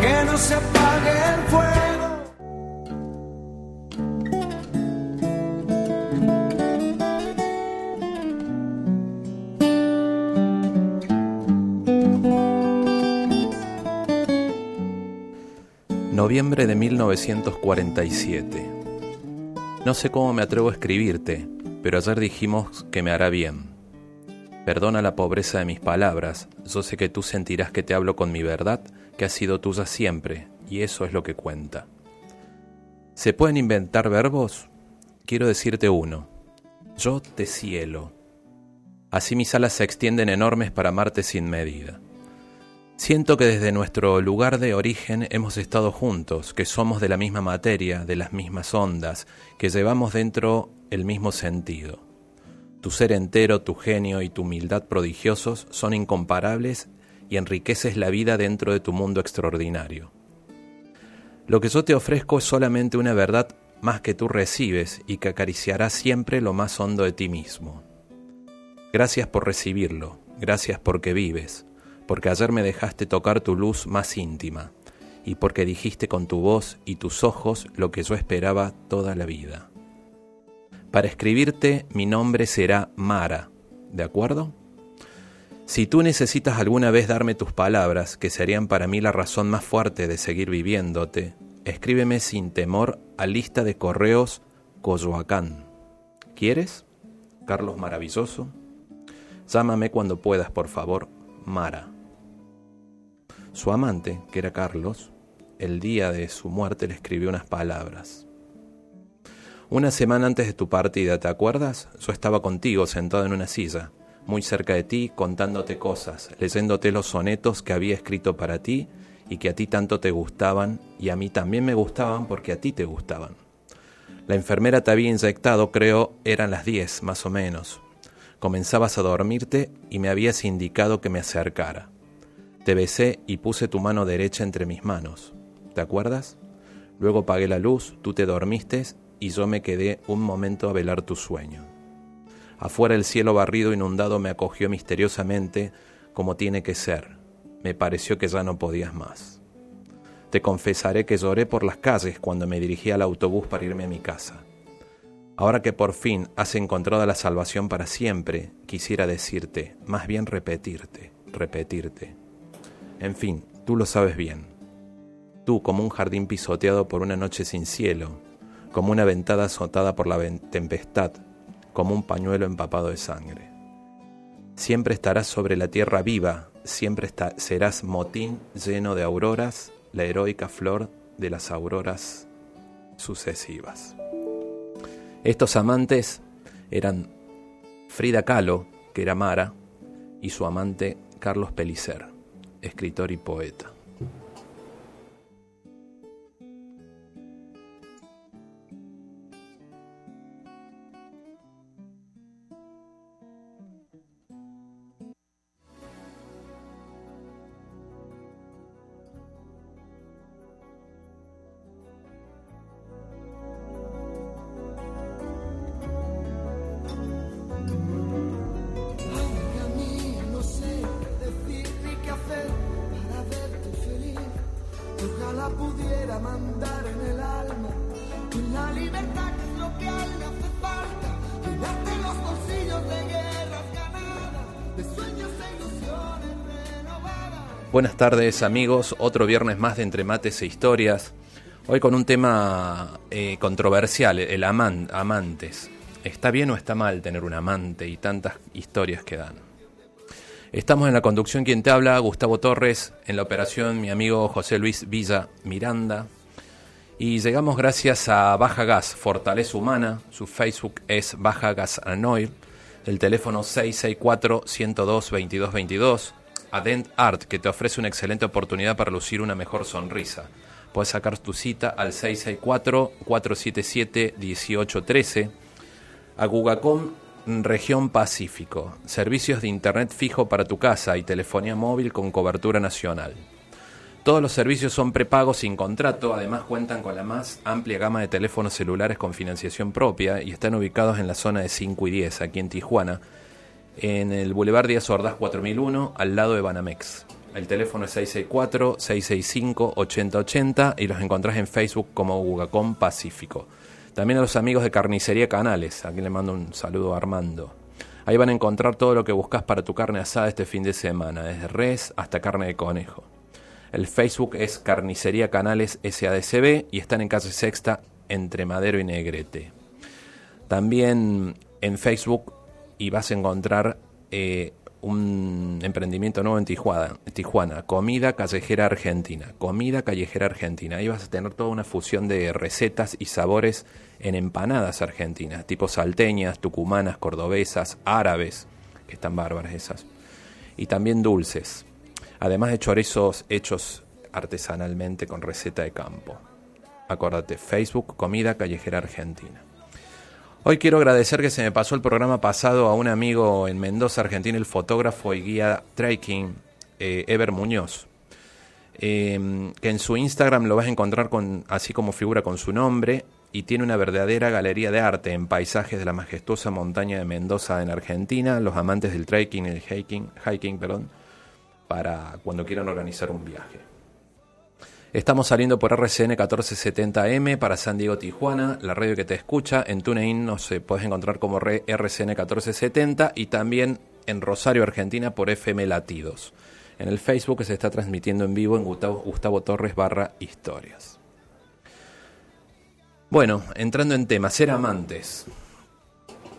Que no se apague el fuego. Noviembre de 1947. No sé cómo me atrevo a escribirte, pero ayer dijimos que me hará bien. Perdona la pobreza de mis palabras, yo sé que tú sentirás que te hablo con mi verdad, que ha sido tuya siempre, y eso es lo que cuenta. ¿Se pueden inventar verbos? Quiero decirte uno. Yo te cielo. Así mis alas se extienden enormes para amarte sin medida. Siento que desde nuestro lugar de origen hemos estado juntos, que somos de la misma materia, de las mismas ondas, que llevamos dentro el mismo sentido. Tu ser entero, tu genio y tu humildad prodigiosos son incomparables y enriqueces la vida dentro de tu mundo extraordinario. Lo que yo te ofrezco es solamente una verdad más que tú recibes y que acariciará siempre lo más hondo de ti mismo. Gracias por recibirlo, gracias porque vives, porque ayer me dejaste tocar tu luz más íntima, y porque dijiste con tu voz y tus ojos lo que yo esperaba toda la vida. Para escribirte mi nombre será Mara, ¿de acuerdo? Si tú necesitas alguna vez darme tus palabras, que serían para mí la razón más fuerte de seguir viviéndote, escríbeme sin temor a lista de correos Coyoacán. ¿Quieres? Carlos Maravilloso. Llámame cuando puedas, por favor, Mara. Su amante, que era Carlos, el día de su muerte le escribió unas palabras. Una semana antes de tu partida, ¿te acuerdas? Yo estaba contigo sentado en una silla, muy cerca de ti, contándote cosas, leyéndote los sonetos que había escrito para ti y que a ti tanto te gustaban y a mí también me gustaban porque a ti te gustaban. La enfermera te había inyectado, creo, eran las diez, más o menos. Comenzabas a dormirte y me habías indicado que me acercara. Te besé y puse tu mano derecha entre mis manos. ¿Te acuerdas? Luego apagué la luz, tú te dormiste y yo me quedé un momento a velar tu sueño. Afuera el cielo barrido inundado me acogió misteriosamente como tiene que ser. Me pareció que ya no podías más. Te confesaré que lloré por las calles cuando me dirigí al autobús para irme a mi casa. Ahora que por fin has encontrado la salvación para siempre, quisiera decirte, más bien repetirte, repetirte. En fin, tú lo sabes bien. Tú como un jardín pisoteado por una noche sin cielo, como una ventada azotada por la tempestad, como un pañuelo empapado de sangre. Siempre estarás sobre la tierra viva, siempre serás motín lleno de auroras, la heroica flor de las auroras sucesivas. Estos amantes eran Frida Kahlo, que era Mara, y su amante Carlos Pellicer, escritor y poeta. Buenas tardes amigos, otro viernes más de Entre Mates e Historias. Hoy con un tema eh, controversial, el aman amantes. ¿Está bien o está mal tener un amante y tantas historias que dan? Estamos en la conducción quien te habla, Gustavo Torres, en la operación mi amigo José Luis Villa Miranda. Y llegamos gracias a Baja Gas, Fortaleza Humana, su Facebook es Baja Gas Anoil, el teléfono 664 102 2222 Adent Art, que te ofrece una excelente oportunidad para lucir una mejor sonrisa. Puedes sacar tu cita al 664-477-1813. Agugacom, región Pacífico. Servicios de Internet fijo para tu casa y telefonía móvil con cobertura nacional. Todos los servicios son prepagos sin contrato, además cuentan con la más amplia gama de teléfonos celulares con financiación propia y están ubicados en la zona de 5 y 10, aquí en Tijuana en el Boulevard Díaz Ordaz 4001, al lado de Banamex. El teléfono es 664-665-8080 y los encontrás en Facebook como Gugacom Pacífico. También a los amigos de Carnicería Canales, aquí le mando un saludo a Armando. Ahí van a encontrar todo lo que buscas para tu carne asada este fin de semana, desde res hasta carne de conejo. El Facebook es Carnicería Canales SADCB y están en calle Sexta entre Madero y Negrete. También en Facebook y vas a encontrar eh, un emprendimiento nuevo en Tijuana, Comida Callejera Argentina. Comida Callejera Argentina. Ahí vas a tener toda una fusión de recetas y sabores en empanadas argentinas, tipo salteñas, tucumanas, cordobesas, árabes, que están bárbaras esas. Y también dulces. Además de chorizos hechos artesanalmente con receta de campo. Acuérdate, Facebook Comida Callejera Argentina. Hoy quiero agradecer que se me pasó el programa pasado a un amigo en Mendoza, Argentina, el fotógrafo y guía trekking, eh, Ever Muñoz, eh, que en su Instagram lo vas a encontrar con, así como figura con su nombre y tiene una verdadera galería de arte en paisajes de la majestuosa montaña de Mendoza en Argentina, los amantes del trekking y el hiking, hiking perdón, para cuando quieran organizar un viaje. Estamos saliendo por RCN 1470M para San Diego, Tijuana, la radio que te escucha. En TuneIn nos puedes encontrar como RCN 1470 y también en Rosario, Argentina por FM Latidos. En el Facebook se está transmitiendo en vivo en Gustavo, Gustavo Torres barra historias. Bueno, entrando en tema, ser amantes.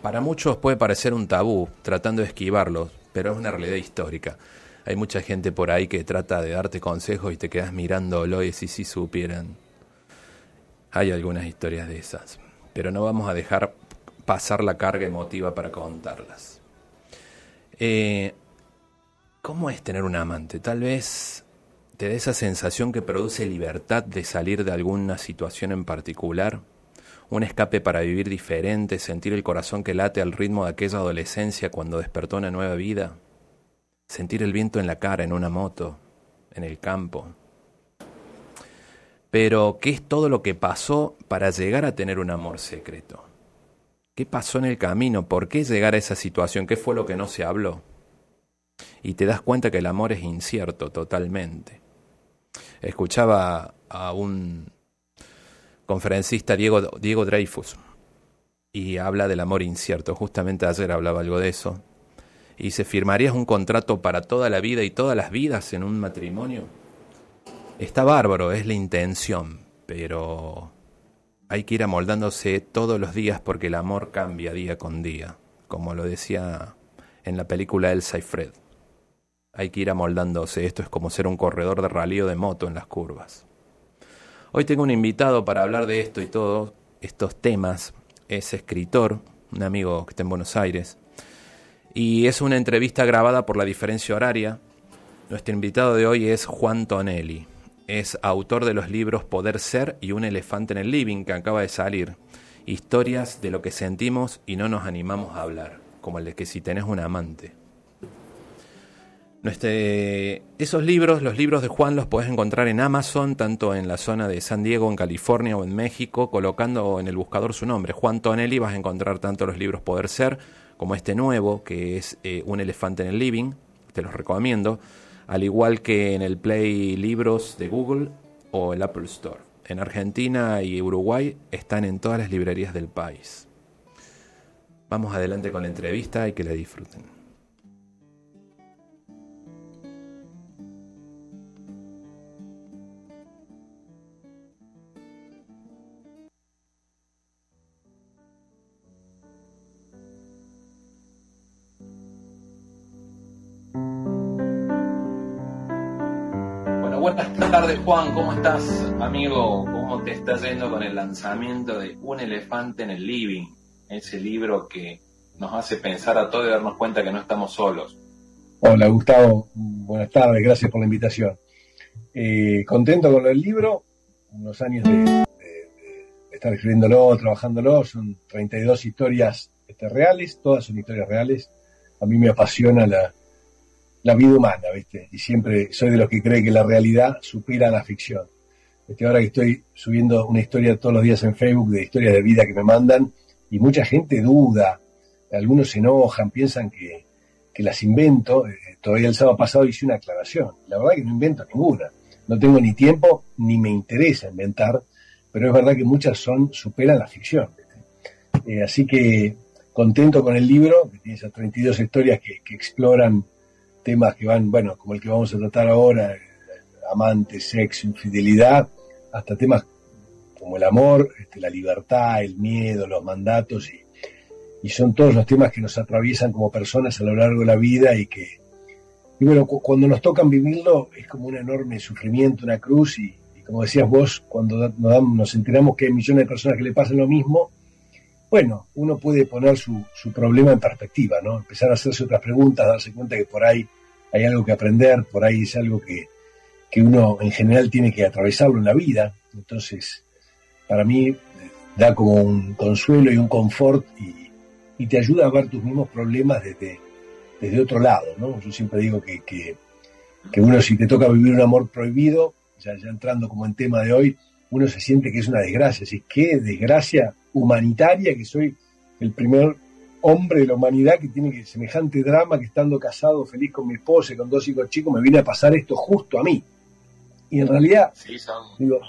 Para muchos puede parecer un tabú, tratando de esquivarlo, pero es una realidad histórica. Hay mucha gente por ahí que trata de darte consejos y te quedas mirándolo y si si supieran. Hay algunas historias de esas, pero no vamos a dejar pasar la carga emotiva para contarlas. Eh, ¿Cómo es tener un amante? Tal vez te dé esa sensación que produce libertad de salir de alguna situación en particular, un escape para vivir diferente, sentir el corazón que late al ritmo de aquella adolescencia cuando despertó una nueva vida sentir el viento en la cara en una moto, en el campo. Pero, ¿qué es todo lo que pasó para llegar a tener un amor secreto? ¿Qué pasó en el camino? ¿Por qué llegar a esa situación? ¿Qué fue lo que no se habló? Y te das cuenta que el amor es incierto totalmente. Escuchaba a un conferencista, Diego, Diego Dreyfus, y habla del amor incierto. Justamente ayer hablaba algo de eso y se firmarías un contrato para toda la vida y todas las vidas en un matrimonio. Está bárbaro, es la intención, pero hay que ir amoldándose todos los días porque el amor cambia día con día, como lo decía en la película Elsa y Fred. Hay que ir amoldándose, esto es como ser un corredor de ralío de moto en las curvas. Hoy tengo un invitado para hablar de esto y todos estos temas. Es escritor, un amigo que está en Buenos Aires, y es una entrevista grabada por la diferencia horaria. Nuestro invitado de hoy es Juan Tonelli. Es autor de los libros Poder Ser y Un Elefante en el Living, que acaba de salir. Historias de lo que sentimos y no nos animamos a hablar, como el de que si tenés un amante. esos libros, los libros de Juan, los puedes encontrar en Amazon, tanto en la zona de San Diego, en California o en México, colocando en el buscador su nombre, Juan Tonelli, vas a encontrar tanto los libros Poder Ser como este nuevo, que es eh, Un elefante en el living, te los recomiendo, al igual que en el Play Libros de Google o el Apple Store. En Argentina y Uruguay están en todas las librerías del país. Vamos adelante con la entrevista y que la disfruten. Buenas tardes Juan, ¿cómo estás amigo? ¿Cómo te está yendo con el lanzamiento de Un elefante en el living? Ese libro que nos hace pensar a todos y darnos cuenta que no estamos solos. Hola Gustavo, buenas tardes, gracias por la invitación. Eh, contento con el libro, unos años de, estar escribiéndolo, trabajándolo, son 32 historias este, reales, todas son historias reales. A mí me apasiona la, la vida humana, ¿viste? Y siempre soy de los que cree que la realidad supera la ficción. Este, ahora que estoy subiendo una historia todos los días en Facebook de historias de vida que me mandan, y mucha gente duda, algunos se enojan, piensan que, las invento. Eh, todavía el sábado pasado hice una aclaración. La verdad que no invento ninguna. No tengo ni tiempo ni me interesa inventar, pero es verdad que muchas son superan la ficción. Eh, así que contento con el libro, que tiene esas 32 historias que, que, exploran temas que van, bueno, como el que vamos a tratar ahora, eh, amantes, sexo, infidelidad, hasta temas como el amor, este, la libertad, el miedo, los mandatos, y, son todos los temas que nos atraviesan como personas a lo largo de la vida y que, y bueno, cuando nos tocan vivirlo es como un enorme sufrimiento, una cruz, y, como decías vos, cuando nos, enteramos que hay millones de personas que le pasan lo mismo, bueno, uno puede poner su, su problema en perspectiva, ¿no? Empezar a hacerse otras preguntas, darse cuenta que por ahí hay algo que aprender, por ahí es algo que, que uno en general tiene que atravesarlo en la vida. Entonces, para mí eh, da como un consuelo y un confort y, te ayuda a ver tus mismos problemas desde, desde otro lado, ¿no? Yo siempre digo que, que, uno si te toca vivir un amor prohibido, ya, ya entrando como en tema de hoy, uno se siente que es una desgracia, así qué desgracia humanitaria que soy el primer hombre de la humanidad que tiene que semejante drama que estando casado, feliz con mi esposa y con dos hijos chicos, me viene a pasar esto justo a mí. Y en realidad, digo,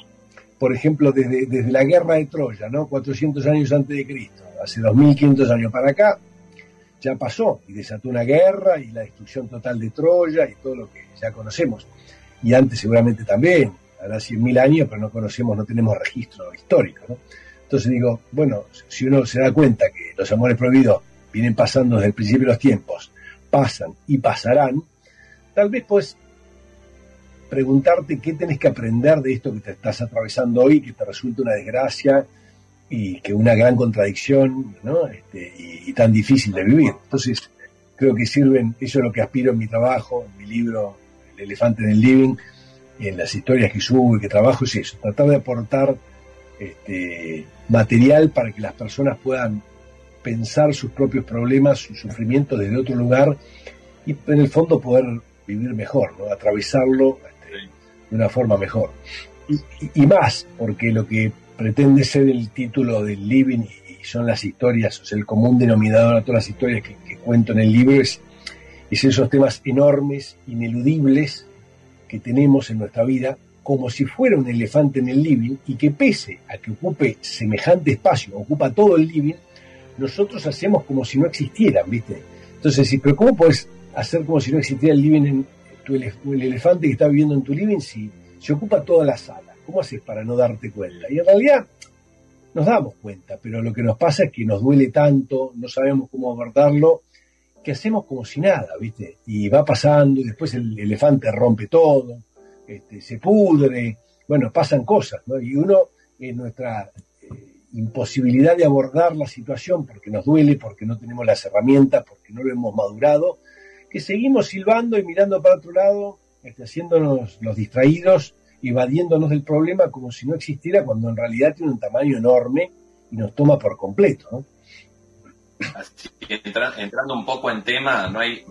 por ejemplo, desde, desde la guerra de Troya, ¿no? 400 años antes de Cristo, hace 2500 años para acá, ya pasó y desató una guerra y la destrucción total de Troya y todo lo que ya conocemos. Y antes seguramente también, hará 100.000 años, pero no conocemos, no tenemos registro histórico, ¿no? Entonces digo, bueno, si uno se da cuenta que los amores prohibidos vienen pasando desde el principio de los tiempos, pasan y pasarán, tal vez pues preguntarte qué tenés que aprender de esto que te estás atravesando hoy, que te resulta una desgracia y que una gran contradicción ¿no? Este, y, tan difícil de vivir. Entonces, creo que sirven, eso es lo que aspiro en mi trabajo, en mi libro El elefante en el living, y en las historias que subo y que trabajo, es eso, tratar de aportar este, material para que las personas puedan pensar sus propios problemas, sus sufrimientos desde otro lugar y en el fondo poder vivir mejor, ¿no? atravesarlo de una forma mejor. Y, más, porque lo que pretende ser el título del living y son las historias, o sea, el común denominador a todas las historias que, cuento en el libro es, es esos temas enormes, ineludibles que tenemos en nuestra vida, como si fuera un elefante en el living y que pese a que ocupe semejante espacio, ocupa todo el living, nosotros hacemos como si no existieran, ¿viste? Entonces, sí, pero ¿cómo puedes hacer como si no existiera el living en, el elefante que está viviendo en tu living si se ocupa toda la sala? ¿Cómo haces para no darte cuenta? Y en realidad nos damos cuenta, pero lo que nos pasa es que nos duele tanto, no sabemos cómo abordarlo, que hacemos como si nada, ¿viste? Y va pasando y después el elefante rompe todo, este, se pudre, bueno, pasan cosas, ¿no? Y uno en nuestra eh, imposibilidad de abordar la situación porque nos duele, porque no tenemos las herramientas, porque no lo hemos madurado, que seguimos silbando y mirando para otro lado, este, haciéndonos los distraídos, evadiéndonos del problema como si no existiera, cuando en realidad tiene un tamaño enorme y nos toma por completo. Así entrando un poco en tema, no hay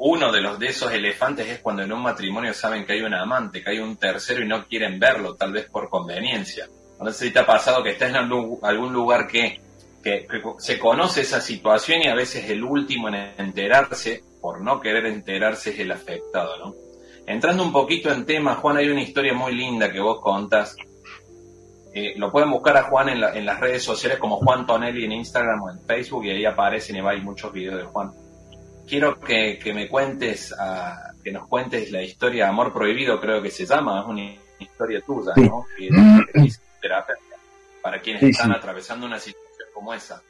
uno de los de esos elefantes es cuando en un matrimonio saben que hay un amante, que hay un tercero y no quieren verlo, tal vez por conveniencia. No sé si te ha pasado que estás en algún lugar que, que se conoce esa situación y a veces el último en enterarse por no querer enterarse es el afectado, ¿no? Entrando un poquito en tema, Juan, hay una historia muy linda que vos contas. Eh, lo pueden buscar a Juan en, las redes sociales como Juan Tonelli en Instagram o en Facebook y ahí aparecen y hay muchos videos de Juan. Quiero que, me cuentes, que nos cuentes la historia de Amor Prohibido, creo que se llama, es una historia tuya, ¿no? Que, terapia para quienes están atravesando una situación como esa.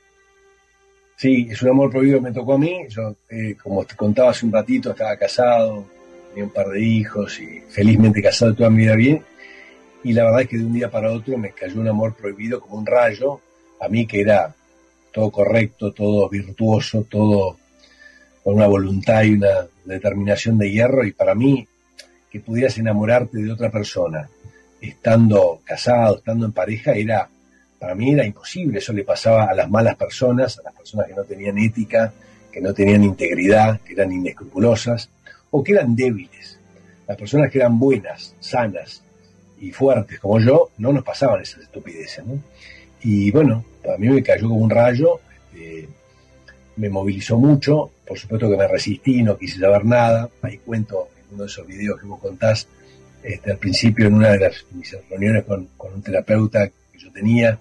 Sí, es un amor prohibido que me tocó a mí. Yo, eh, como te contaba hace un ratito, estaba casado, tenía un par de hijos y felizmente casado toda mi vida bien. Y la verdad es que de un día para otro me cayó un amor prohibido como un rayo, a mí que era todo correcto, todo virtuoso, todo con una voluntad y una determinación de hierro y para mí que pudieras enamorarte de otra persona estando casado, estando en pareja, era para mí era imposible, eso le pasaba a las malas personas, a las personas que no tenían ética, que no tenían integridad, que eran inescrupulosas o que eran débiles. Las personas que eran buenas, sanas y fuertes como yo, no nos pasaban esas estupideces. Y bueno, a mí me cayó como un rayo, este, me movilizó mucho, por supuesto que me resistí, no quise saber nada, ahí cuento en uno de esos videos que vos contás, este, al principio en una de las mis reuniones con, un terapeuta que yo tenía,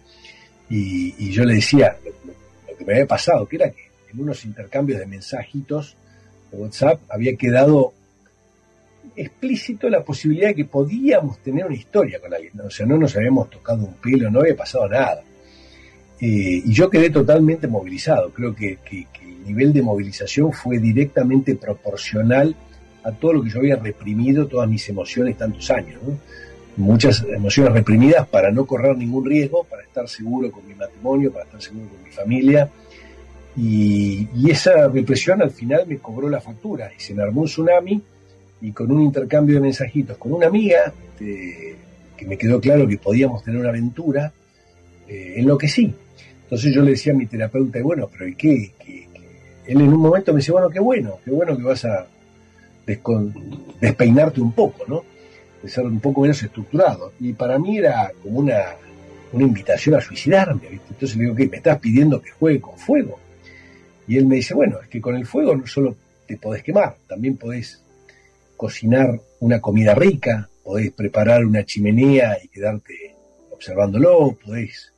y, yo le decía lo, que me había pasado, que era que en unos intercambios de mensajitos de WhatsApp había quedado explícito la posibilidad de que podíamos tener una historia con alguien, o sea, no nos habíamos tocado un pelo, no había pasado nada. Eh, y yo quedé totalmente movilizado, creo que, el nivel de movilización fue directamente proporcional a todo lo que yo había reprimido, todas mis emociones tantos años. Muchas emociones reprimidas para no correr ningún riesgo, para estar seguro con mi matrimonio, para estar seguro con mi familia. Y, esa represión al final me cobró la factura y se me armó un tsunami y con un intercambio de mensajitos con una amiga, este, que me quedó claro que podíamos tener una aventura, eh, sí Entonces yo le decía a mi terapeuta, bueno, pero ¿y qué? Él en un momento me dice, bueno, qué bueno, qué bueno que vas a despeinarte un poco, ¿no? De ser un poco menos estructurado. Y para mí era como una, una invitación a suicidarme, ¿viste? Entonces le digo, ¿qué? ¿Me estás pidiendo que juegue con fuego? Y él me dice, bueno, es que con el fuego no solo te podés quemar, también podés cocinar una comida rica, podés preparar una chimenea y quedarte observándolo, podés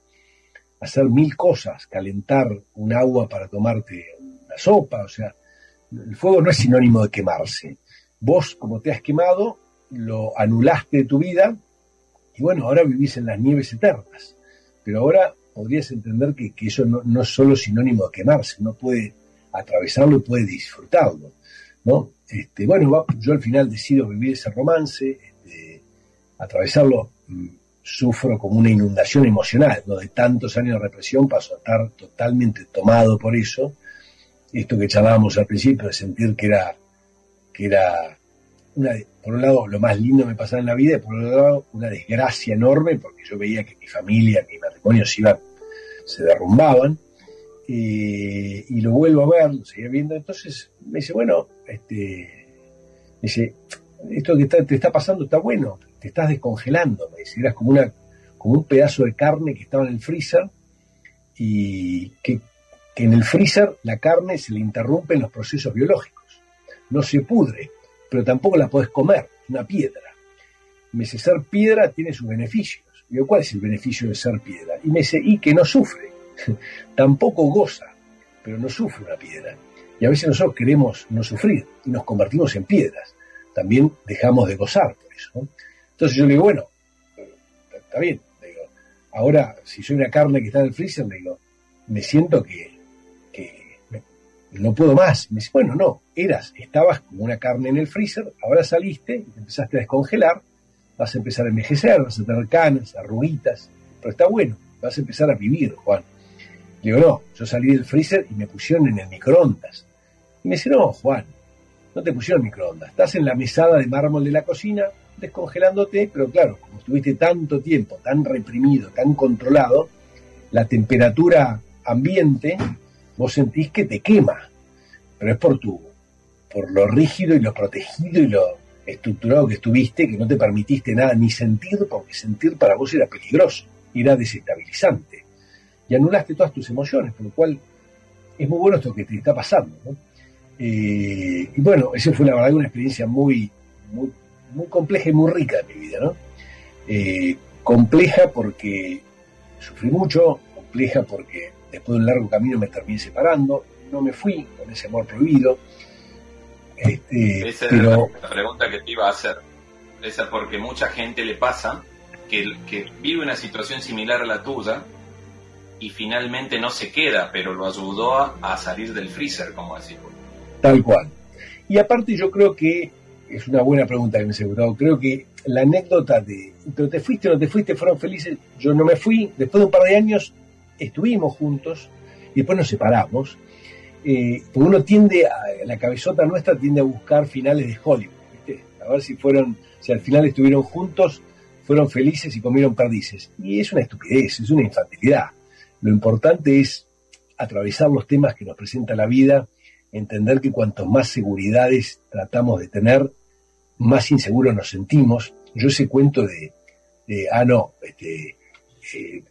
hacer mil cosas, calentar un agua para tomarte una sopa, o sea, el fuego no es sinónimo de quemarse. Vos, como te has quemado, lo anulaste de tu vida y bueno, ahora vivís en las nieves eternas. Pero ahora podrías entender que, eso no, es solo sinónimo de quemarse, uno puede atravesarlo y puede disfrutarlo. ¿no? Este, bueno, yo al final decido vivir ese romance, este, atravesarlo, mm, sufro como una inundación emocional, ¿no? de tantos años de represión paso a estar totalmente tomado por eso esto que charlábamos al principio, de sentir que era, que era por un lado, lo más lindo me pasaba en la vida, y por otro lado, una desgracia enorme, porque yo veía que mi familia, mi matrimonio se iban, se derrumbaban, y lo vuelvo a ver, lo seguía viendo, entonces me dice, bueno, este, me dice, esto que te está pasando está bueno, te estás descongelando, me dice, eras como una, como un pedazo de carne que estaba en el freezer, y que que en el freezer la carne se le interrumpen los procesos biológicos. No se pudre, pero tampoco la podés comer, una piedra. Me dice, ser piedra tiene sus beneficios. Digo, ¿cuál es el beneficio de ser piedra? Y me dice, y que no sufre. tampoco goza, pero no sufre una piedra. Y a veces nosotros queremos no sufrir y nos convertimos en piedras. También dejamos de gozar por eso. Entonces yo le digo, bueno, está bien. digo, ahora, si soy una carne que está en el freezer, le digo, me siento que no puedo más. me dice, bueno, no, eras, estabas como una carne en el freezer, ahora saliste te empezaste a descongelar, vas a empezar a envejecer, vas a tener canas, arruguitas, pero está bueno, vas a empezar a vivir, Juan. Le digo, no, yo salí del freezer y me pusieron en el microondas. Y me dice, no, Juan, no te pusieron microondas, estás en la mesada de mármol de la cocina, descongelándote, pero claro, como estuviste tanto tiempo, tan reprimido, tan controlado, la temperatura ambiente vos sentís que te quema, pero es por tu, por lo rígido y lo protegido y lo estructurado que estuviste, que no te permitiste nada ni sentir, porque sentir para vos era peligroso, era desestabilizante. Y anulaste todas tus emociones, por lo cual es muy bueno esto que te está pasando. Eh, y bueno, esa fue la verdad una experiencia muy, muy, muy compleja y muy rica en mi vida, ¿no? Eh, compleja porque sufrí mucho, compleja porque después de un largo camino me terminé separando, no me fui con ese amor prohibido. Este, Esa pero... la pregunta que te iba a hacer. Esa porque mucha gente le pasa que, que vive una situación similar a la tuya y finalmente no se queda, pero lo ayudó a, salir del freezer, como decís. Tal cual. Y aparte yo creo que, es una buena pregunta que me Gustavo, creo que la anécdota de, te fuiste o no te fuiste, fueron felices, yo no me fui, después de un par de años estuvimos juntos y después nos separamos. Eh, porque uno tiende, a, la cabezota nuestra tiende a buscar finales de Hollywood, a ver si fueron, si al final estuvieron juntos, fueron felices y comieron perdices. Y es una estupidez, es una infantilidad. Lo importante es atravesar los temas que nos presenta la vida, entender que cuanto más seguridades tratamos de tener, más inseguros nos sentimos. Yo ese cuento de, ah, no, este, eh,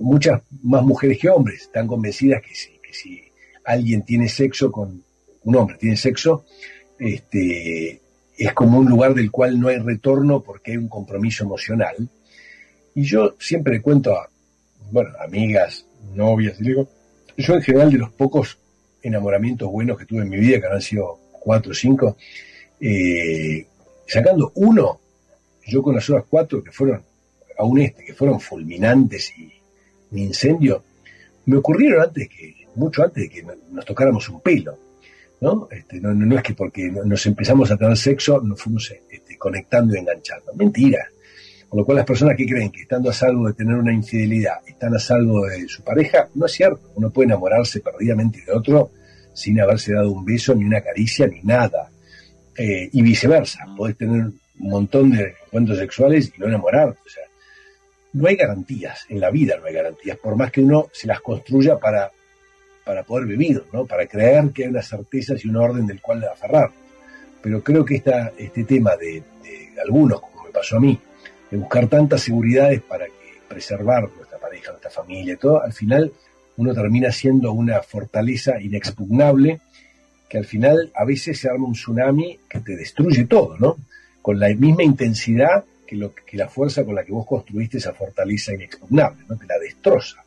muchas más mujeres que hombres están convencidas que si, que si alguien tiene sexo con un hombre, tiene sexo, este, es como un lugar del cual no hay retorno porque hay un compromiso emocional. Y yo siempre le cuento a, bueno, amigas, novias, y digo, yo en general de los pocos enamoramientos buenos que tuve en mi vida, que han sido cuatro o cinco, eh, sacando uno, yo con las otras cuatro que fueron, aún este, que fueron fulminantes y mi incendio, me ocurrieron antes que, mucho antes de que nos tocáramos un pelo. ¿no? Este, no, no, es que porque nos empezamos a tener sexo nos fuimos este, conectando y enganchando. Mentira. Con lo cual las personas que creen que estando a salvo de tener una infidelidad están a salvo de su pareja, no es cierto. Uno puede enamorarse perdidamente de otro sin haberse dado un beso, ni una caricia, ni nada. Eh, y viceversa. Podés tener un montón de encuentros sexuales y no enamorarte. O sea, no hay garantías. En la vida no hay garantías. Por más que uno se las construya para para poder vivir, ¿no? para creer que hay unas certezas y un orden del cual aferrar. Pero creo que esta, este tema de, algunos, como me pasó a mí, de buscar tantas seguridades para preservar nuestra pareja, nuestra familia, todo, al final uno termina siendo una fortaleza inexpugnable que al final a veces se arma un tsunami que te destruye todo, ¿no? Con la misma intensidad que, lo, que la fuerza con la que vos construiste esa fortaleza inexpugnable, ¿no? Te la destroza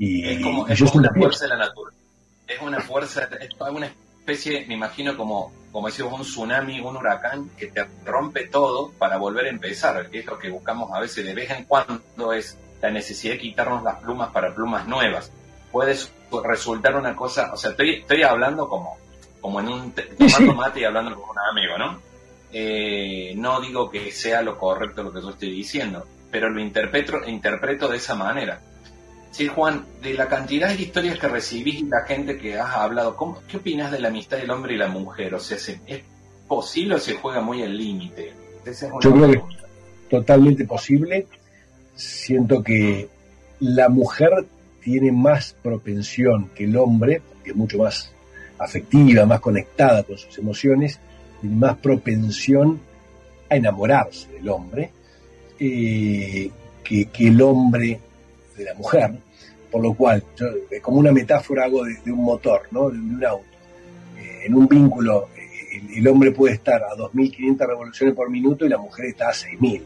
es como, es una fuerza de la naturaleza. Es una fuerza, es una especie, me imagino como, como decimos, un tsunami, un huracán que te rompe todo para volver a empezar, que es lo que buscamos a veces de vez en cuando, es la necesidad de quitarnos las plumas para plumas nuevas. Puede resultar una cosa, o sea, estoy, estoy hablando como, como en un tomando mate y hablando con un amigo, ¿no? Eh, no digo que sea lo correcto lo que yo estoy diciendo, pero lo interpreto, interpreto de esa manera. Sí, Juan, de la cantidad de historias que recibís y la gente que has hablado, ¿qué opinas de la amistad del hombre y la mujer? O sea, ¿es posible o se juega muy al límite? Yo creo que es totalmente posible. Siento que la mujer tiene más propensión que el hombre, que es mucho más afectiva, más conectada con sus emociones, tiene más propensión a enamorarse del hombre eh, que, que el hombre de la mujer, por lo cual, como una metáfora hago de, un motor, ¿no? de, un auto. Eh, en un vínculo, eh, el, hombre puede estar a 2.500 revoluciones por minuto y la mujer está a 6.000.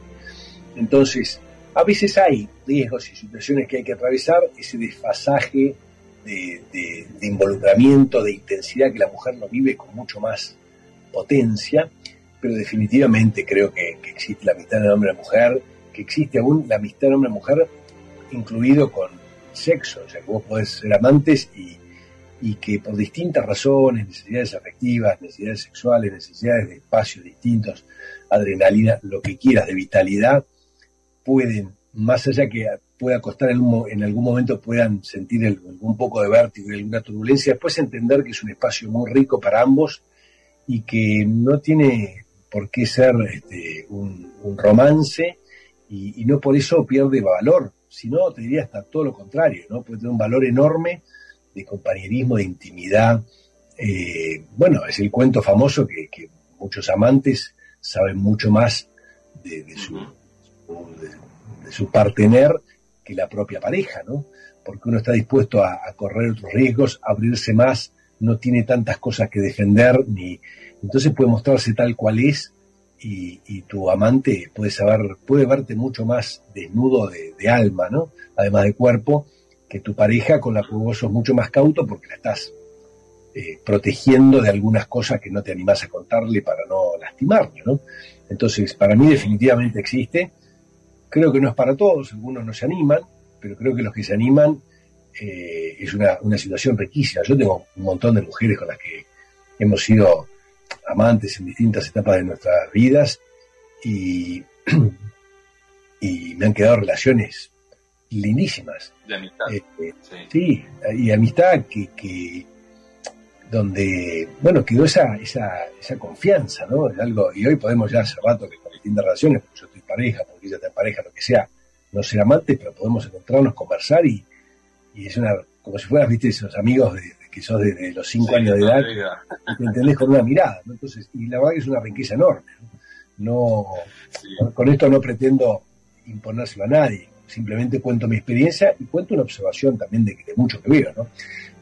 Entonces, a veces hay riesgos y situaciones que hay que atravesar, ese desfasaje de, involucramiento, de intensidad que la mujer no vive con mucho más potencia, pero definitivamente creo que, existe la amistad del hombre y la mujer, que existe aún la amistad del hombre y la mujer incluido con sexo, o sea que vos podés ser amantes y, que por distintas razones, necesidades afectivas, necesidades sexuales, necesidades de espacios distintos, adrenalina, lo que quieras, de vitalidad, pueden, más allá que pueda costar en, en algún momento puedan sentir un poco de vértigo y alguna turbulencia, después entender que es un espacio muy rico para ambos y que no tiene por qué ser este, un, romance y, no por eso pierde valor sino te diría hasta todo lo contrario, ¿no? Puede tener un valor enorme de compañerismo, de intimidad. Eh, bueno, es el cuento famoso que, muchos amantes saben mucho más de, su, de, su partener que la propia pareja, ¿no? Porque uno está dispuesto a, a, correr otros riesgos, a abrirse más, no tiene tantas cosas que defender, ni entonces puede mostrarse tal cual es y, tu amante puede saber, puede verte mucho más desnudo de, alma, ¿no? Además de cuerpo, que tu pareja con la que vos sos mucho más cauto porque la estás eh, protegiendo de algunas cosas que no te animás a contarle para no lastimarla, ¿no? Entonces, para mí definitivamente existe. Creo que no es para todos, algunos no se animan, pero creo que los que se animan eh, es una, una situación riquísima. Yo tengo un montón de mujeres con las que hemos sido amantes en distintas etapas de nuestras vidas y, y me han quedado relaciones lindísimas. De amistad. Este, sí. y amistad que, que, donde, bueno, quedó esa, esa, esa confianza, ¿no? algo, y hoy podemos ya hace rato que con distintas relaciones, porque yo estoy pareja, porque ella está en pareja, lo que sea, no ser amantes, pero podemos encontrarnos, conversar y, y es una, como si fueras, viste, esos amigos de, que sos de, los cinco años de edad, y te entendés con una mirada, ¿no? Entonces, y la verdad que es una riqueza enorme, ¿no? con esto no pretendo imponérselo a nadie, simplemente cuento mi experiencia y cuento una observación también de, de mucho que veo, ¿no?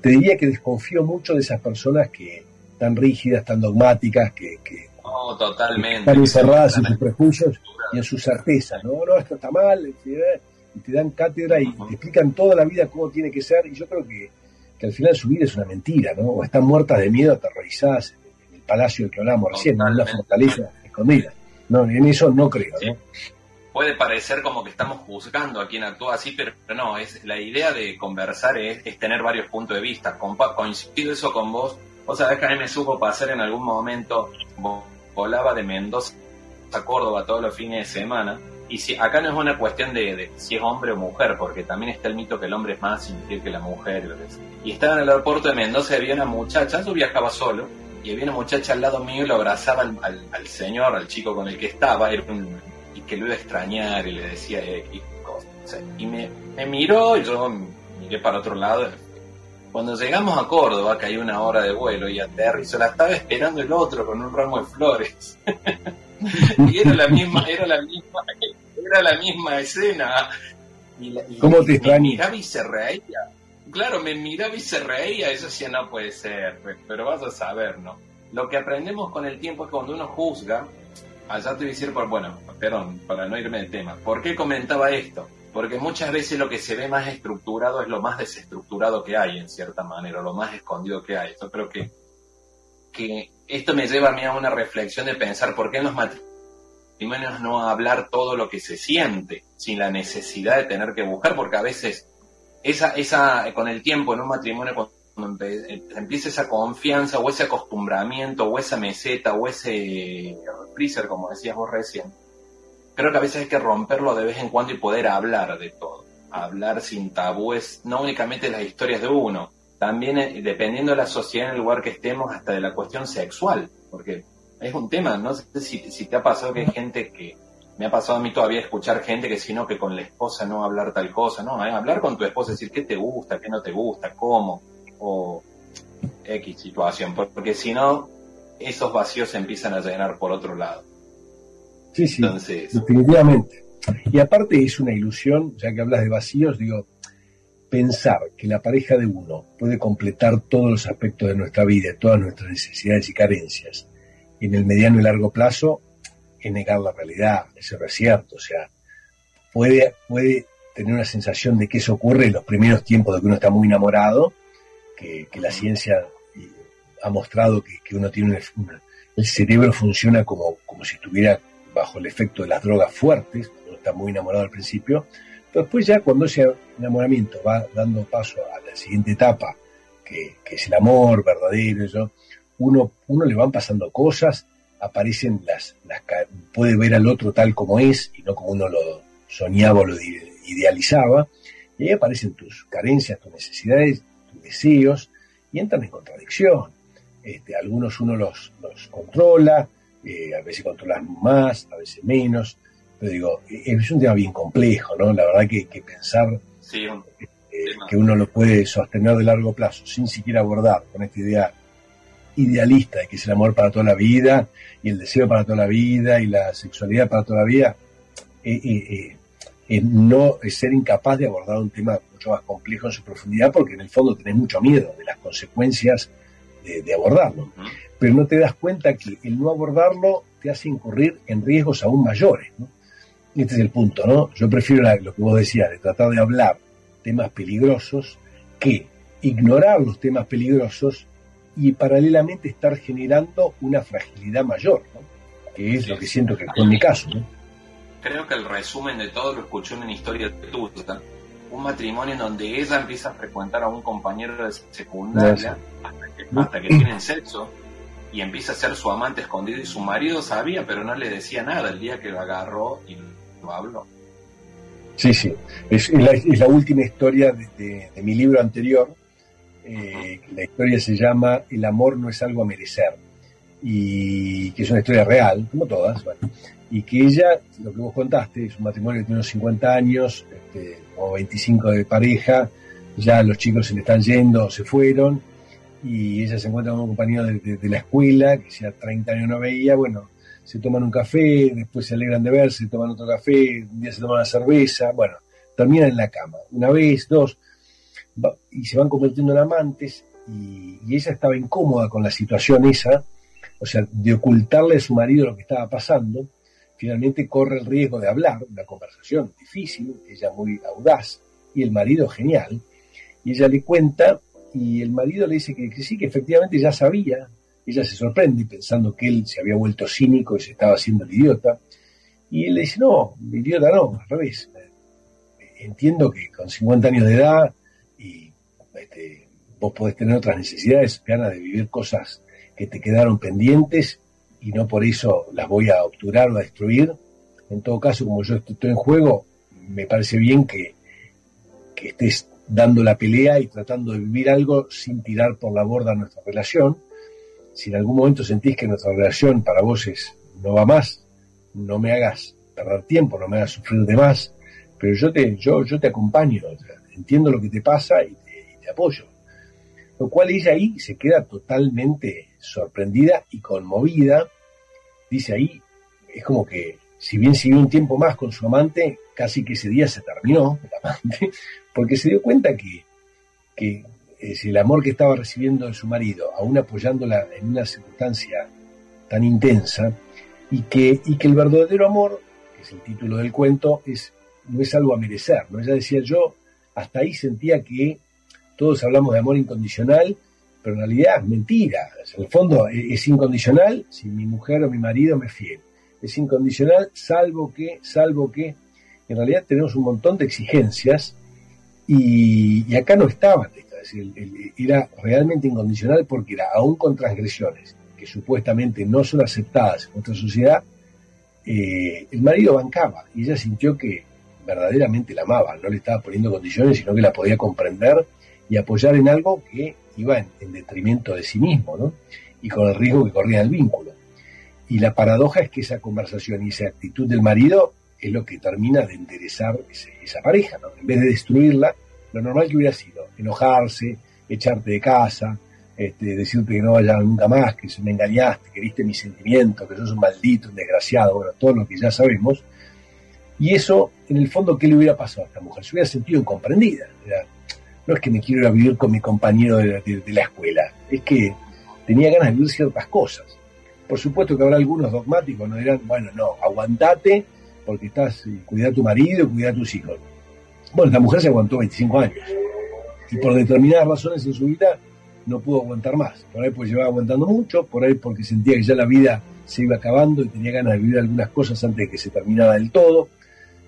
Te diría que desconfío mucho de esas personas que tan rígidas, tan dogmáticas, que, que totalmente. están encerradas en sus prejuicios y en sus certezas, ¿no? No, esto está mal, eh, y te dan cátedra y te explican toda la vida cómo tiene que ser, y yo creo que, que al final su vida es una mentira, ¿no? O están muertas de miedo, aterrorizadas en el palacio del que hablábamos recién, en una fortaleza escondida. No, en eso no creo, ¿no? puede parecer como que estamos juzgando a quien actúa así, pero no, es la idea de conversar es, tener varios puntos de vista. coincido eso con vos. Vos sabés que a mí me supo pasar en algún momento, volaba de Mendoza a Córdoba todos los fines de semana. Y si acá no es una cuestión de, si es hombre o mujer, porque también está el mito que el hombre es más inútil que la mujer. Y estaba en el aeropuerto de Mendoza y había una muchacha, yo viajaba solo, y había una muchacha al lado mío y lo abrazaba al, señor, al chico con el que estaba, y que lo iba a extrañar y le decía X cosas. Y me, me miró y yo miré para otro lado. Cuando llegamos a Córdoba, que hay una hora de vuelo y aterrizo, la estaba esperando el otro con un ramo de flores. y era la misma, era la misma, era la misma escena. Y, ¿Cómo te extraña? Me miraba y se reía. Claro, me miraba y se reía, eso sí no puede ser, pero vas a saber, ¿no? Lo que aprendemos con el tiempo es que cuando uno juzga, allá te voy a decir, por, bueno, perdón, para no irme del tema, ¿por qué comentaba esto? Porque muchas veces lo que se ve más estructurado es lo más desestructurado que hay, en cierta manera, lo más escondido que hay. Yo creo que, que esto me lleva a mí a una reflexión de pensar por qué en los matrimonios no hablar todo lo que se siente, sin la necesidad de tener que buscar, porque a veces esa, esa, con el tiempo en un matrimonio, cuando empieza esa confianza o ese acostumbramiento o esa meseta o ese freezer, como decías vos recién, creo que a veces hay que romperlo de vez en cuando y poder hablar de todo. Hablar sin tabúes, no únicamente las historias de uno, también eh, dependiendo de la sociedad en el lugar que estemos, hasta de la cuestión sexual, porque es un tema, no sé si, si te ha pasado que hay gente que, me ha pasado a mí todavía escuchar gente que si no, que con la esposa no hablar tal cosa, no, hablar con tu esposa, decir qué te gusta, qué no te gusta, cómo, o X situación, porque si no, esos vacíos se empiezan a llenar por otro lado. Sí, sí, definitivamente. Y aparte es una ilusión, ya que hablas de vacíos, digo, pensar que la pareja de uno puede completar todos los aspectos de nuestra vida, todas nuestras necesidades y carencias, en el mediano y largo plazo, es negar la realidad, eso es cierto, o sea, puede, puede tener una sensación de que eso ocurre en los primeros tiempos de que uno está muy enamorado, que, la ciencia eh, ha mostrado que, uno tiene el cerebro funciona como, como si estuviera bajo el efecto de las drogas fuertes, uno está muy enamorado al principio, pero después ya cuando ese enamoramiento va dando paso a la siguiente etapa, que, es el amor verdadero, eso, uno, uno le van pasando cosas, aparecen las, las, puede ver al otro tal como es y no como uno lo soñaba o lo idealizaba, y ahí aparecen tus carencias, tus necesidades, deseos y entran en contradicción. Este, algunos uno los, los controla, eh, a veces controlan más, a veces menos, pero digo, eh, es un tema bien complejo, ¿no? La verdad que, que pensar eh, que uno lo puede sostener de largo plazo sin siquiera abordar con esta idea idealista de que es el amor para toda la vida y el deseo para toda la vida y la sexualidad para toda la vida, eh, no ser incapaz de abordar un tema mucho más complejo en su profundidad porque en el fondo tenés mucho miedo de las consecuencias de, abordarlo. Pero no te das cuenta que el no abordarlo te hace incurrir en riesgos aún mayores. Este es el punto, ¿no? Yo prefiero lo que vos decías, de tratar de hablar temas peligrosos que ignorar los temas peligrosos y paralelamente estar generando una fragilidad mayor, que es lo que siento que fue en mi caso. ¿no? creo que el resumen de todo lo escuché en una historia de tuya. Un matrimonio en donde ella empieza a frecuentar a un compañero de secundaria hasta, que, tienen sexo y empieza a ser su amante escondido y su marido sabía, pero no le decía nada el día que lo agarró y lo habló. Sí, sí. Es, la, última historia de, mi libro anterior. Eh, la historia se llama El amor no es algo a merecer. Y que es una historia real, como todas. y que ella, lo que vos contaste, es un matrimonio que tiene unos 50 años, este, o 25 de pareja. Ya los chicos se le están yendo, se fueron. Y ella se encuentra con un compañero de, la escuela que ya 30 años no veía. Bueno, se toman un café, después se alegran de verse, toman otro café, un día se toman una cerveza, bueno, terminan en la cama, una vez, dos, y se van convirtiendo en amantes, y, ella estaba incómoda con la situación esa, o sea, de ocultarle a su marido lo que estaba pasando, finalmente corre el riesgo de hablar, una conversación difícil, ella muy audaz, y el marido genial, y ella le cuenta, y el marido le dice que sí, que efectivamente ya sabía, ella se sorprende pensando que él se había vuelto cínico y se estaba haciendo el idiota. Y él le dice, no, idiota no, al revés. Entiendo que con 50 años de edad este, vos podés tener otras necesidades, ganas de vivir cosas que te quedaron pendientes y no por eso las voy a obturar o a destruir. En todo caso, como yo estoy en juego, me parece bien que, que estés dando la pelea y tratando de vivir algo sin tirar por la borda nuestra relación si en algún momento sentís que nuestra relación para vos es no va más, no me hagas perder tiempo, no me hagas sufrir de más, pero yo te, yo, yo te acompaño, entiendo lo que te pasa y apoyo. Lo cual ella ahí se queda totalmente sorprendida y conmovida. Dice ahí, es como que si bien siguió un tiempo más con su amante, casi que ese día se terminó, el amante, porque se dio cuenta que, que es el amor que estaba recibiendo de su marido, aún apoyándola en una circunstancia tan intensa, y que, y que el verdadero amor, que es el título del cuento, es, no es algo a merecer. ¿no? Ella decía, yo hasta ahí sentía que todos hablamos de amor incondicional, pero en realidad es mentira. En el fondo es, incondicional si mi mujer o mi marido me fiel. Es incondicional salvo que, salvo que, en realidad tenemos un montón de exigencias y, acá no estaban era realmente incondicional porque era, aún con transgresiones que supuestamente no son aceptadas en nuestra sociedad, eh, el marido bancaba y ella sintió que verdaderamente la amaba, no le estaba poniendo condiciones, sino que la podía comprender y apoyar en algo que iba en, detrimento de sí mismo, ¿no? Y con el riesgo que corría el vínculo. Y la paradoja es que esa conversación y esa actitud del marido es lo que termina de enderezar esa pareja, ¿no? En vez de destruirla, lo normal que hubiera sido enojarse, echarte de casa, este, decirte que no vaya nunca más, que me engañaste, que viste mis sentimientos, que sos un maldito, un desgraciado, bueno, todo lo que ya sabemos. Y eso, en el fondo, ¿qué le hubiera pasado a esta mujer? Se hubiera sentido incomprendida. No es que me quiero ir a vivir con mi compañero de, la escuela, es que tenía ganas de vivir ciertas cosas. Por supuesto que habrá algunos dogmáticos, no dirán, bueno, no, aguantate porque estás, cuida a tu marido, cuida a tus hijos. Bueno, esta mujer se aguantó 25 años y por determinadas razones en su vida no pudo aguantar más. Por ahí pues llevaba aguantando mucho, por ahí porque sentía que ya la vida se iba acabando y tenía ganas de vivir algunas cosas antes de que se terminara del todo,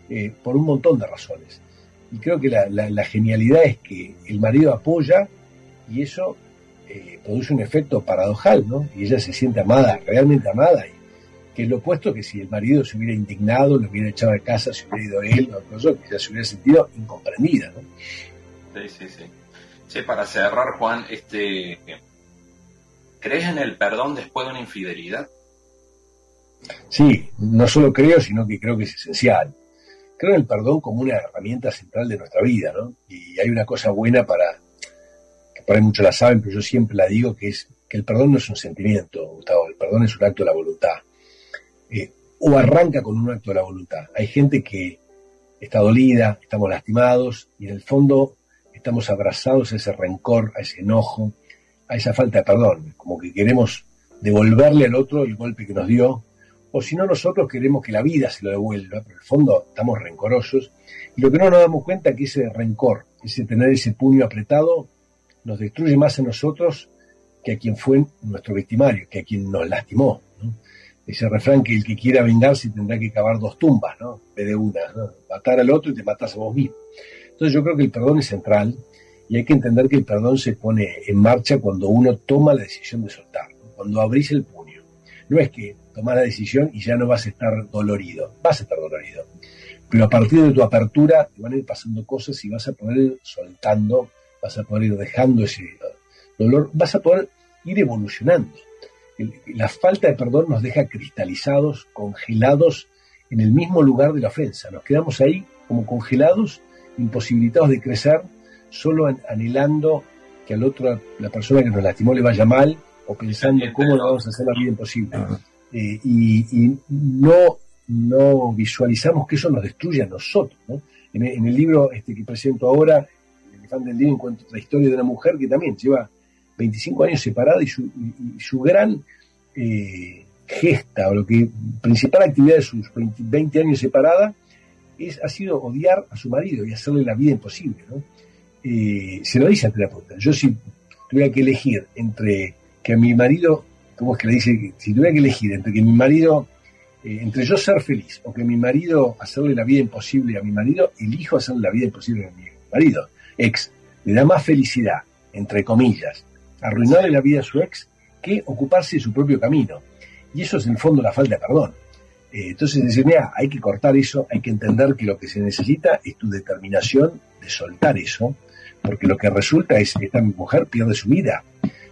eh, por un montón de razones. Y creo que la, genialidad es que el marido apoya y eso eh, produce un efecto paradojal, ¿no? Y ella se siente amada, realmente amada, y que es lo opuesto que si el marido se hubiera indignado, lo hubiera echado de casa, se hubiera ido él, no, que ella se hubiera sentido incomprendida, ¿no? Sí, sí, sí. Sí, para cerrar, Juan, este, ¿crees en el perdón después de una infidelidad? Sí, no solo creo, sino que creo que es esencial. Creo en el perdón como una herramienta central de nuestra vida, ¿no? Y hay una cosa buena para, que por ahí muchos la saben, pero yo siempre la digo, que es que el perdón no es un sentimiento, Gustavo, el perdón es un acto de la voluntad. Eh, o arranca con un acto de la voluntad. Hay gente que está dolida, estamos lastimados, y en el fondo estamos abrazados a ese rencor, a ese enojo, a esa falta de perdón, como que queremos devolverle al otro el golpe que nos dio, o si no nosotros queremos que la vida se lo devuelva, pero en el fondo estamos rencorosos, y lo que no nos damos cuenta es que ese rencor, ese tener ese puño apretado, nos destruye más a nosotros que a quien fue nuestro victimario, que a quien nos lastimó. Ese refrán que el que quiera vengarse tendrá que cavar dos tumbas, ¿no? En de una, matar al otro y te matas a vos mismo. Entonces yo creo que el perdón es central y hay que entender que el perdón se pone en marcha cuando uno toma la decisión de soltar, cuando abrís el puño. No es que tomás la decisión y ya no vas a estar dolorido, vas a estar dolorido. pero a partir de tu apertura te van a ir pasando cosas y vas a poder ir soltando, vas a poder ir dejando ese dolor, vas a poder ir evolucionando. La falta de perdón nos deja cristalizados, congelados en el mismo lugar de la ofensa. Nos quedamos ahí como congelados, imposibilitados de crecer, solo anhelando que al otro, la persona que nos lastimó, le vaya mal o pensando cómo le vamos a hacer la vida imposible. Eh, y, no, no visualizamos que eso nos destruye a nosotros. En, el libro este que presento ahora, El elefante del día, encuentro la historia de una mujer que también lleva 25 años separada y su, gran eh, gesta o lo que principal actividad de sus 20, años separada es, ha sido odiar a su marido y hacerle la vida imposible. Eh, se lo dice al terapeuta. Yo si tuviera que elegir entre que a mi marido, ¿cómo es que le dice? Si tuviera que elegir entre que mi marido, eh, entre yo ser feliz o que mi marido hacerle la vida imposible a mi marido, elijo hacerle la vida imposible a mi marido. Ex, le da más felicidad, entre comillas, arruinarle la vida a su ex que ocuparse de su propio camino. Y eso es en el fondo la falta de perdón. Eh, entonces decir, mira, hay que cortar eso, hay que entender que lo que se necesita es tu determinación de soltar eso, porque lo que resulta es que esta mujer pierde su vida.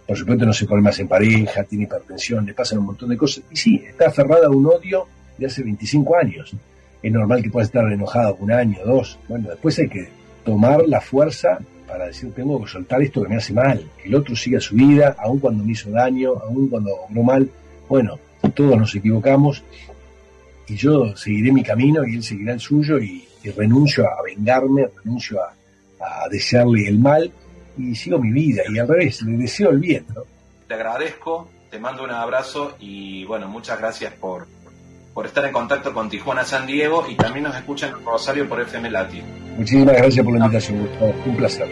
Por supuesto no se pone más en pareja, tiene hipertensión, le pasan un montón de cosas. Y sí, está aferrada a un odio de hace 25 años. Es normal que pueda estar enojada un año, dos. Bueno, después hay que tomar la fuerza para decir, tengo que soltar esto que me hace mal, que el otro siga su vida, aun cuando me hizo daño, aun cuando obró mal. Bueno, todos nos equivocamos y yo seguiré mi camino y él seguirá el suyo y, renuncio a vengarme, renuncio a, desearle el mal y sigo mi vida y al revés, le deseo el bien. Te agradezco, te mando un abrazo y bueno, muchas gracias por, por estar en contacto con Tijuana San Diego y también nos escuchan en Rosario por FM Latino. Muchísimas gracias por la invitación, Gustavo. Un placer.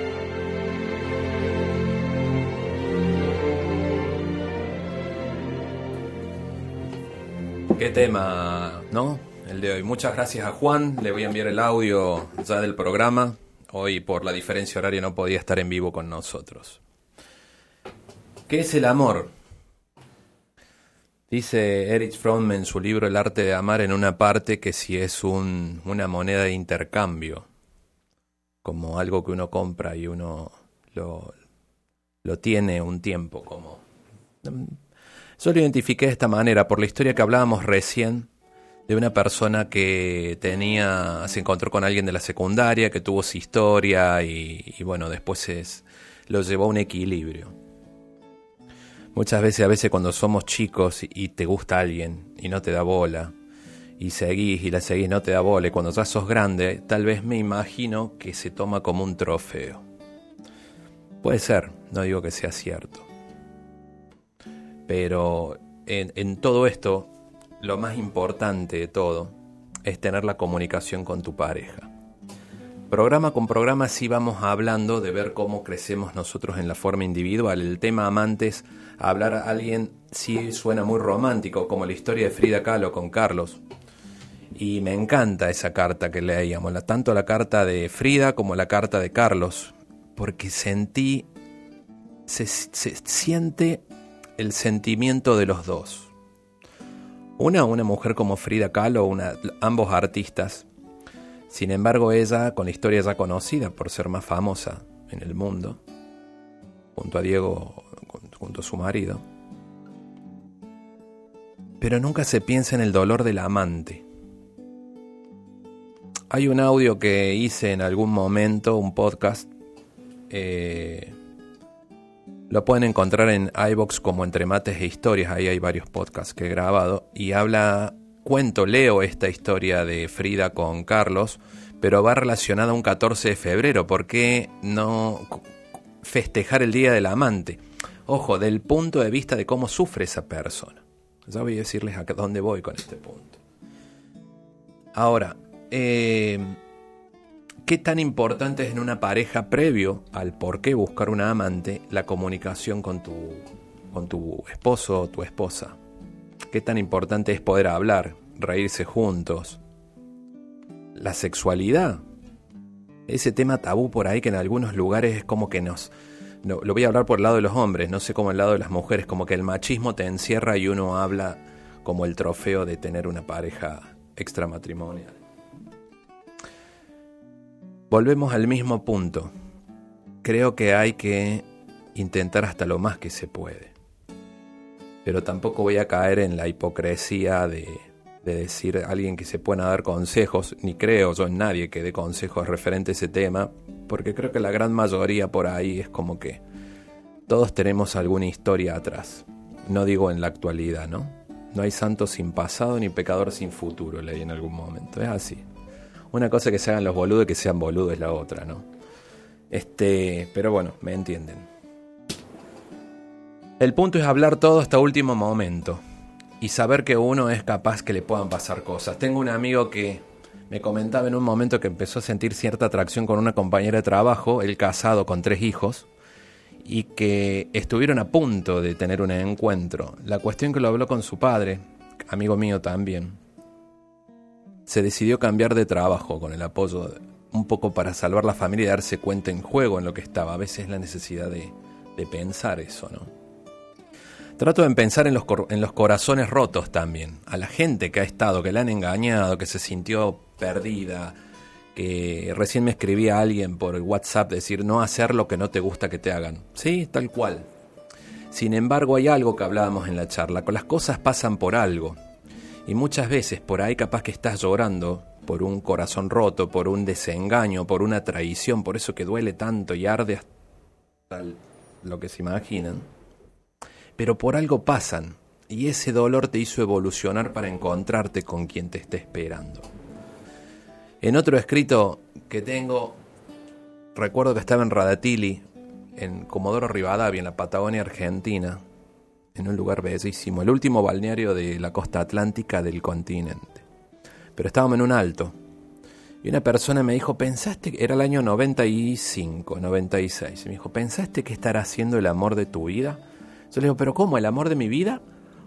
Qué tema, ¿no? El de hoy. Muchas gracias a Juan. Le voy a enviar el audio ya del programa. Hoy por la diferencia horaria no podía estar en vivo con nosotros. ¿Qué es el amor? Dice Erich Fromm en su libro El arte de amar en una parte que si es un, una moneda de intercambio como algo que uno compra y uno lo, lo tiene un tiempo, como... Yo lo identifiqué de esta manera por la historia que hablábamos recién de una persona que tenía, se encontró con alguien de la secundaria, que tuvo su historia y, bueno, después es, lo llevó a un equilibrio. Muchas veces, a veces cuando somos chicos y te gusta alguien y no te da bola, y seguís y la seguís, no te da bola. cuando ya sos grande, tal vez me imagino que se toma como un trofeo. Puede ser, no digo que sea cierto. Pero en todo esto, lo más importante de todo es tener la comunicación con tu pareja. Programa con programa sí vamos hablando de ver cómo crecemos nosotros en la forma individual. El tema amantes, hablar a alguien sí suena muy romántico, como la historia de Frida Kahlo con Carlos y me encanta esa carta que leíamos, tanto la carta de Frida como la carta de Carlos, porque sentí, se, siente el sentimiento de los dos. Una, una mujer como Frida Kahlo, ambos artistas. Sin embargo, ella, con la historia ya conocida por ser más famosa en el mundo, junto a Diego, junto a su marido. Pero nunca se piensa en el dolor del amante hay un audio que hice en algún momento, un podcast. Eh, lo pueden encontrar en iBox como Entre Mates e Historias. Ahí hay varios podcasts que he grabado. Y habla, cuento, leo esta historia de Frida con Carlos, pero va relacionada a un 14 de febrero. ¿Por qué no festejar el Día del Amante? Ojo, del punto de vista de cómo sufre esa persona. Ya voy a decirles a dónde voy con este punto. Ahora, eh, ¿qué tan importante es en una pareja previo al por qué buscar una amante la comunicación con tu, con tu esposo o tu esposa? ¿Qué tan importante es poder hablar, reírse juntos? La sexualidad. Ese tema tabú por ahí que en algunos lugares es como que nos... lo voy a hablar por el lado de los hombres, no sé cómo el lado de las mujeres, como que el machismo te encierra y uno habla como el trofeo de tener una pareja extramatrimonial. Volvemos al mismo punto. Creo que hay que intentar hasta lo más que se puede. Pero tampoco voy a caer en la hipocresía de, decir a alguien que se pueda dar consejos, ni creo yo en nadie que dé consejos referente a ese tema, porque creo que la gran mayoría por ahí es como que todos tenemos alguna historia atrás. No digo en la actualidad, ¿no? No hay santo sin pasado ni pecador sin futuro, leí en algún momento. Es así. Una cosa que se hagan los boludos y que sean boludos es la otra, ¿no? Este, pero bueno, me entienden. El punto es hablar todo hasta último momento y saber que uno es capaz que le puedan pasar cosas. Tengo un amigo que me comentaba en un momento que empezó a sentir cierta atracción con una compañera de trabajo, él casado con tres hijos, y que estuvieron a punto de tener un encuentro. La cuestión que lo habló con su padre, amigo mío también, se decidió cambiar de trabajo con el apoyo un poco para salvar la familia y darse cuenta en juego en lo que estaba. A veces la necesidad de, de pensar eso, ¿no? Trato de pensar en los, en los corazones rotos también, a la gente que ha estado, que le han engañado, que se sintió perdida, que recién me escribía alguien por WhatsApp decir no hacer lo que no te gusta que te hagan. Sí, tal cual. Sin embargo, hay algo que hablábamos en la charla, las cosas pasan por algo. Y muchas veces por ahí capaz que estás llorando por un corazón roto, por un desengaño, por una traición, por eso que duele tanto y arde hasta lo que se imaginan pero por algo pasan, y ese dolor te hizo evolucionar para encontrarte con quien te esté esperando. En otro escrito que tengo, recuerdo que estaba en Radatili, en Comodoro Rivadavia, en la Patagonia Argentina, en un lugar bellísimo, el último balneario de la costa atlántica del continente. Pero estábamos en un alto. Y una persona me dijo, ¿pensaste que era el año 95, 96? Me dijo, ¿pensaste que estará haciendo el amor de tu vida? Yo le digo, ¿pero cómo? ¿El amor de mi vida?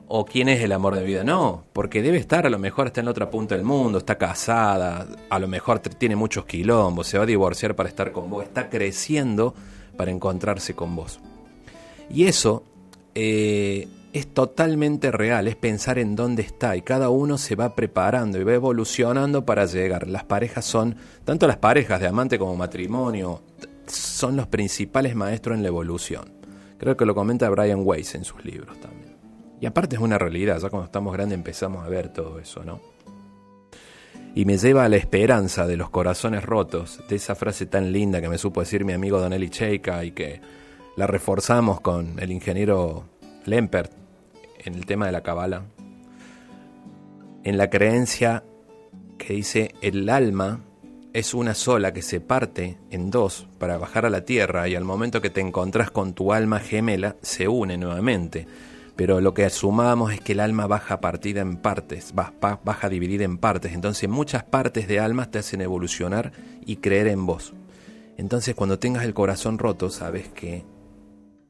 ¿O quién es el amor de mi vida? No, porque debe estar, a lo mejor está en la otra punta del mundo, está casada, a lo mejor tiene muchos quilombos, se va a divorciar para estar con vos, está creciendo para encontrarse con vos. Y eso eh, es totalmente real, es pensar en dónde está y cada uno se va preparando y va evolucionando para llegar. Las parejas son, tanto las parejas de amante como matrimonio, son los principales maestros en la evolución. Creo que lo comenta Brian Weiss en sus libros también. Y aparte es una realidad, ya cuando estamos grandes empezamos a ver todo eso, ¿no? Y me lleva a la esperanza de los corazones rotos, de esa frase tan linda que me supo decir mi amigo Donelli Cheika y que la reforzamos con el ingeniero Lempert en el tema de la cabala. En la creencia que dice el alma es una sola que se parte en dos para bajar a la tierra y al momento que te encontrás con tu alma gemela se une nuevamente. Pero lo que asumamos es que el alma baja partida en partes, baja dividida en partes. Entonces muchas partes de almas te hacen evolucionar y creer en vos. Entonces cuando tengas el corazón roto sabes que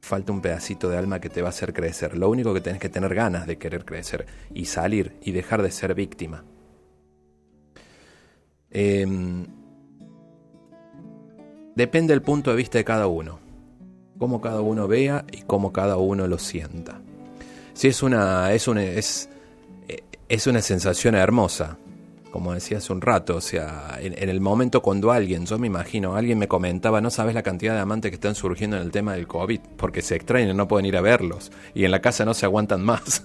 falta un pedacito de alma que te va a hacer crecer. Lo único que tenés que tener ganas de querer crecer y salir y dejar de ser víctima. Em, depende del punto de vista de cada uno. Cómo cada uno vea y cómo cada uno lo sienta. Si es una, es es, es una sensación hermosa, como decía hace un rato, o sea, en, el momento cuando alguien, yo me imagino, alguien me comentaba, no sabes la cantidad de amantes que están surgiendo en el tema del COVID, porque se extrañan, no pueden ir a verlos, y en la casa no se aguantan más.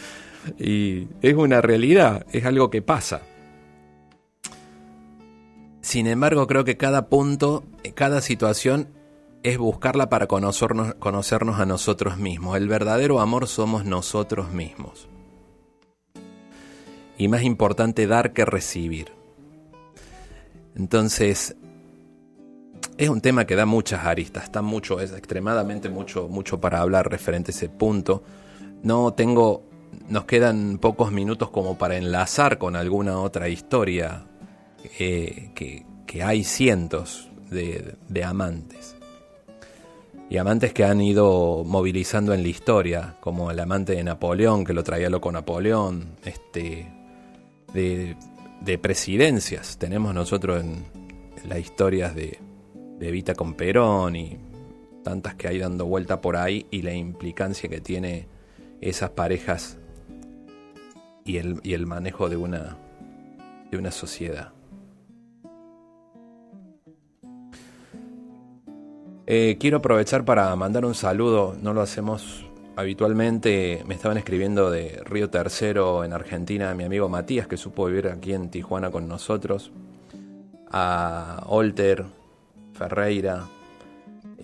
y es una realidad, es algo que pasa. Sin embargo, creo que cada punto, cada situación es buscarla para conocernos a nosotros mismos. El verdadero amor somos nosotros mismos. Y más importante dar que recibir. Entonces, es un tema que da muchas aristas, está mucho, es extremadamente mucho, mucho para hablar referente a ese punto. No tengo, nos quedan pocos minutos como para enlazar con alguna otra historia eh, que, hay cientos de, amantes. Y amantes que han ido movilizando en la historia, como el amante de Napoleón, que lo traía loco Napoleón, este, de, presidencias. Tenemos nosotros en, las historias de, de Evita con Perón y tantas que hay dando vuelta por ahí y la implicancia que tiene esas parejas y el, y el manejo de una, de una sociedad. Eh, quiero aprovechar para mandar un saludo, no lo hacemos habitualmente, me estaban escribiendo de Río Tercero en Argentina, mi amigo Matías, que supo vivir aquí en Tijuana con nosotros, a Olter, Ferreira,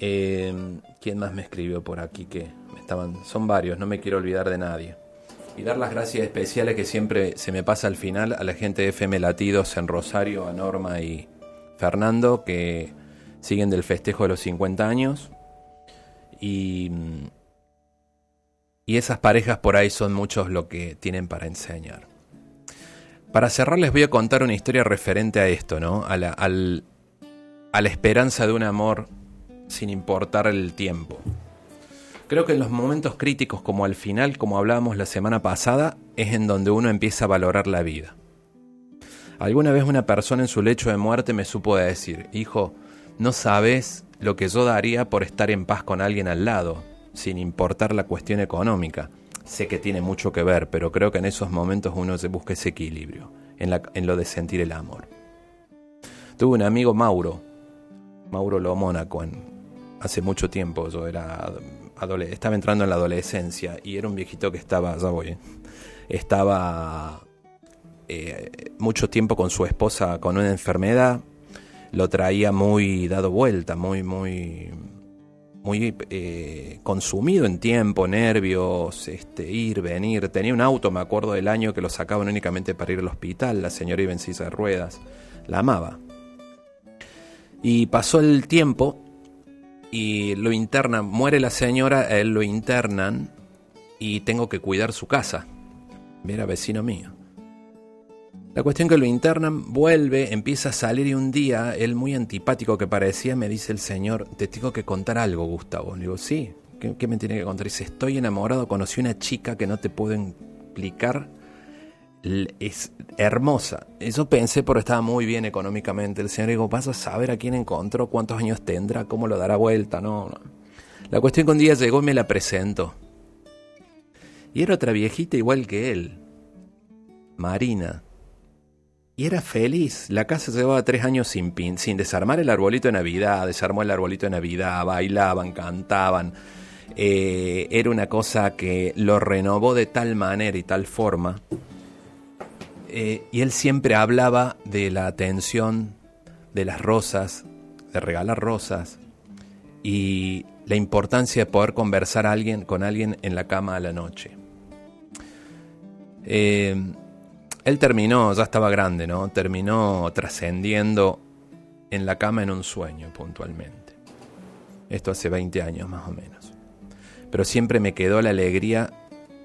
eh, ¿quién más me escribió por aquí? Que me estaban, son varios, no me quiero olvidar de nadie. Y dar las gracias especiales que siempre se me pasa al final a la gente de FM Latidos en Rosario, a Norma y Fernando, que siguen del festejo de los 50 años. Y, y esas parejas por ahí son muchos lo que tienen para enseñar. Para cerrar les voy a contar una historia referente a esto, ¿no? A la, al, a la esperanza de un amor sin importar el tiempo. Creo que en los momentos críticos como al final, como hablábamos la semana pasada, es en donde uno empieza a valorar la vida. Alguna vez una persona en su lecho de muerte me supo decir, hijo, no sabes lo que yo daría por estar en paz con alguien al lado, sin importar la cuestión económica. Sé que tiene mucho que ver, pero creo que en esos momentos uno se busca ese equilibrio, en, lo de sentir el amor. Tuve un amigo Mauro, Mauro Lomónaco, hace mucho tiempo, yo era estaba entrando en la adolescencia y era un viejito que estaba, ya voy, estaba eh, mucho tiempo con su esposa con una enfermedad, lo traía muy dado vuelta, muy, muy, muy eh, consumido en tiempo, nervios, este, ir, venir. Tenía un auto, me acuerdo del año que lo sacaban únicamente para ir al hospital, la señora iba en de ruedas, la amaba. Y pasó el tiempo y lo internan, muere la señora, él lo internan y tengo que cuidar su casa. Era vecino mío. La cuestión que lo internan, vuelve, empieza a salir y un día, él muy antipático que parecía, me dice el señor, te tengo que contar algo, Gustavo. Le digo, sí, ¿qué, me tiene que contar? Dice, estoy enamorado, conocí una chica que no te puedo explicar, es hermosa. Eso pensé, pero estaba muy bien económicamente. El señor digo, vas a saber a quién encontró, cuántos años tendrá, cómo lo dará vuelta, no. La cuestión que un día llegó y me la presentó. Y era otra viejita igual que él, Marina y era feliz. La casa llevaba tres años sin, pin, sin desarmar el arbolito de Navidad. Desarmó el arbolito de Navidad, bailaban, cantaban. Eh, era una cosa que lo renovó de tal manera y tal forma. Eh, y él siempre hablaba de la atención de las rosas, de regalar rosas y la importancia de poder conversar con alguien en la cama a la noche. Eh, él terminó, ya estaba grande, ¿no? Terminó trascendiendo en la cama en un sueño puntualmente. Esto hace 20 años más o menos. Pero siempre me quedó la alegría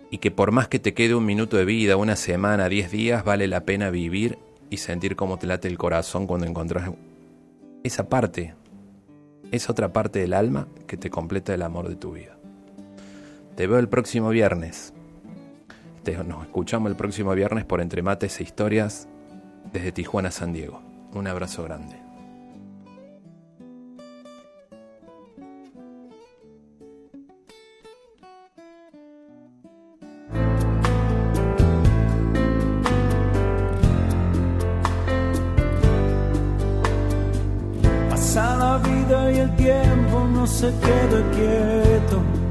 y que por más que te quede un minuto de vida, una semana, 10 días, vale la pena vivir y sentir cómo te late el corazón cuando encontrás esa parte, esa otra parte del alma que te completa el amor de tu vida. Te veo el próximo viernes nos escuchamos el próximo viernes por Entre Mates e Historias desde Tijuana, San Diego. Un abrazo grande. Pasa la vida y el tiempo no se queda quieto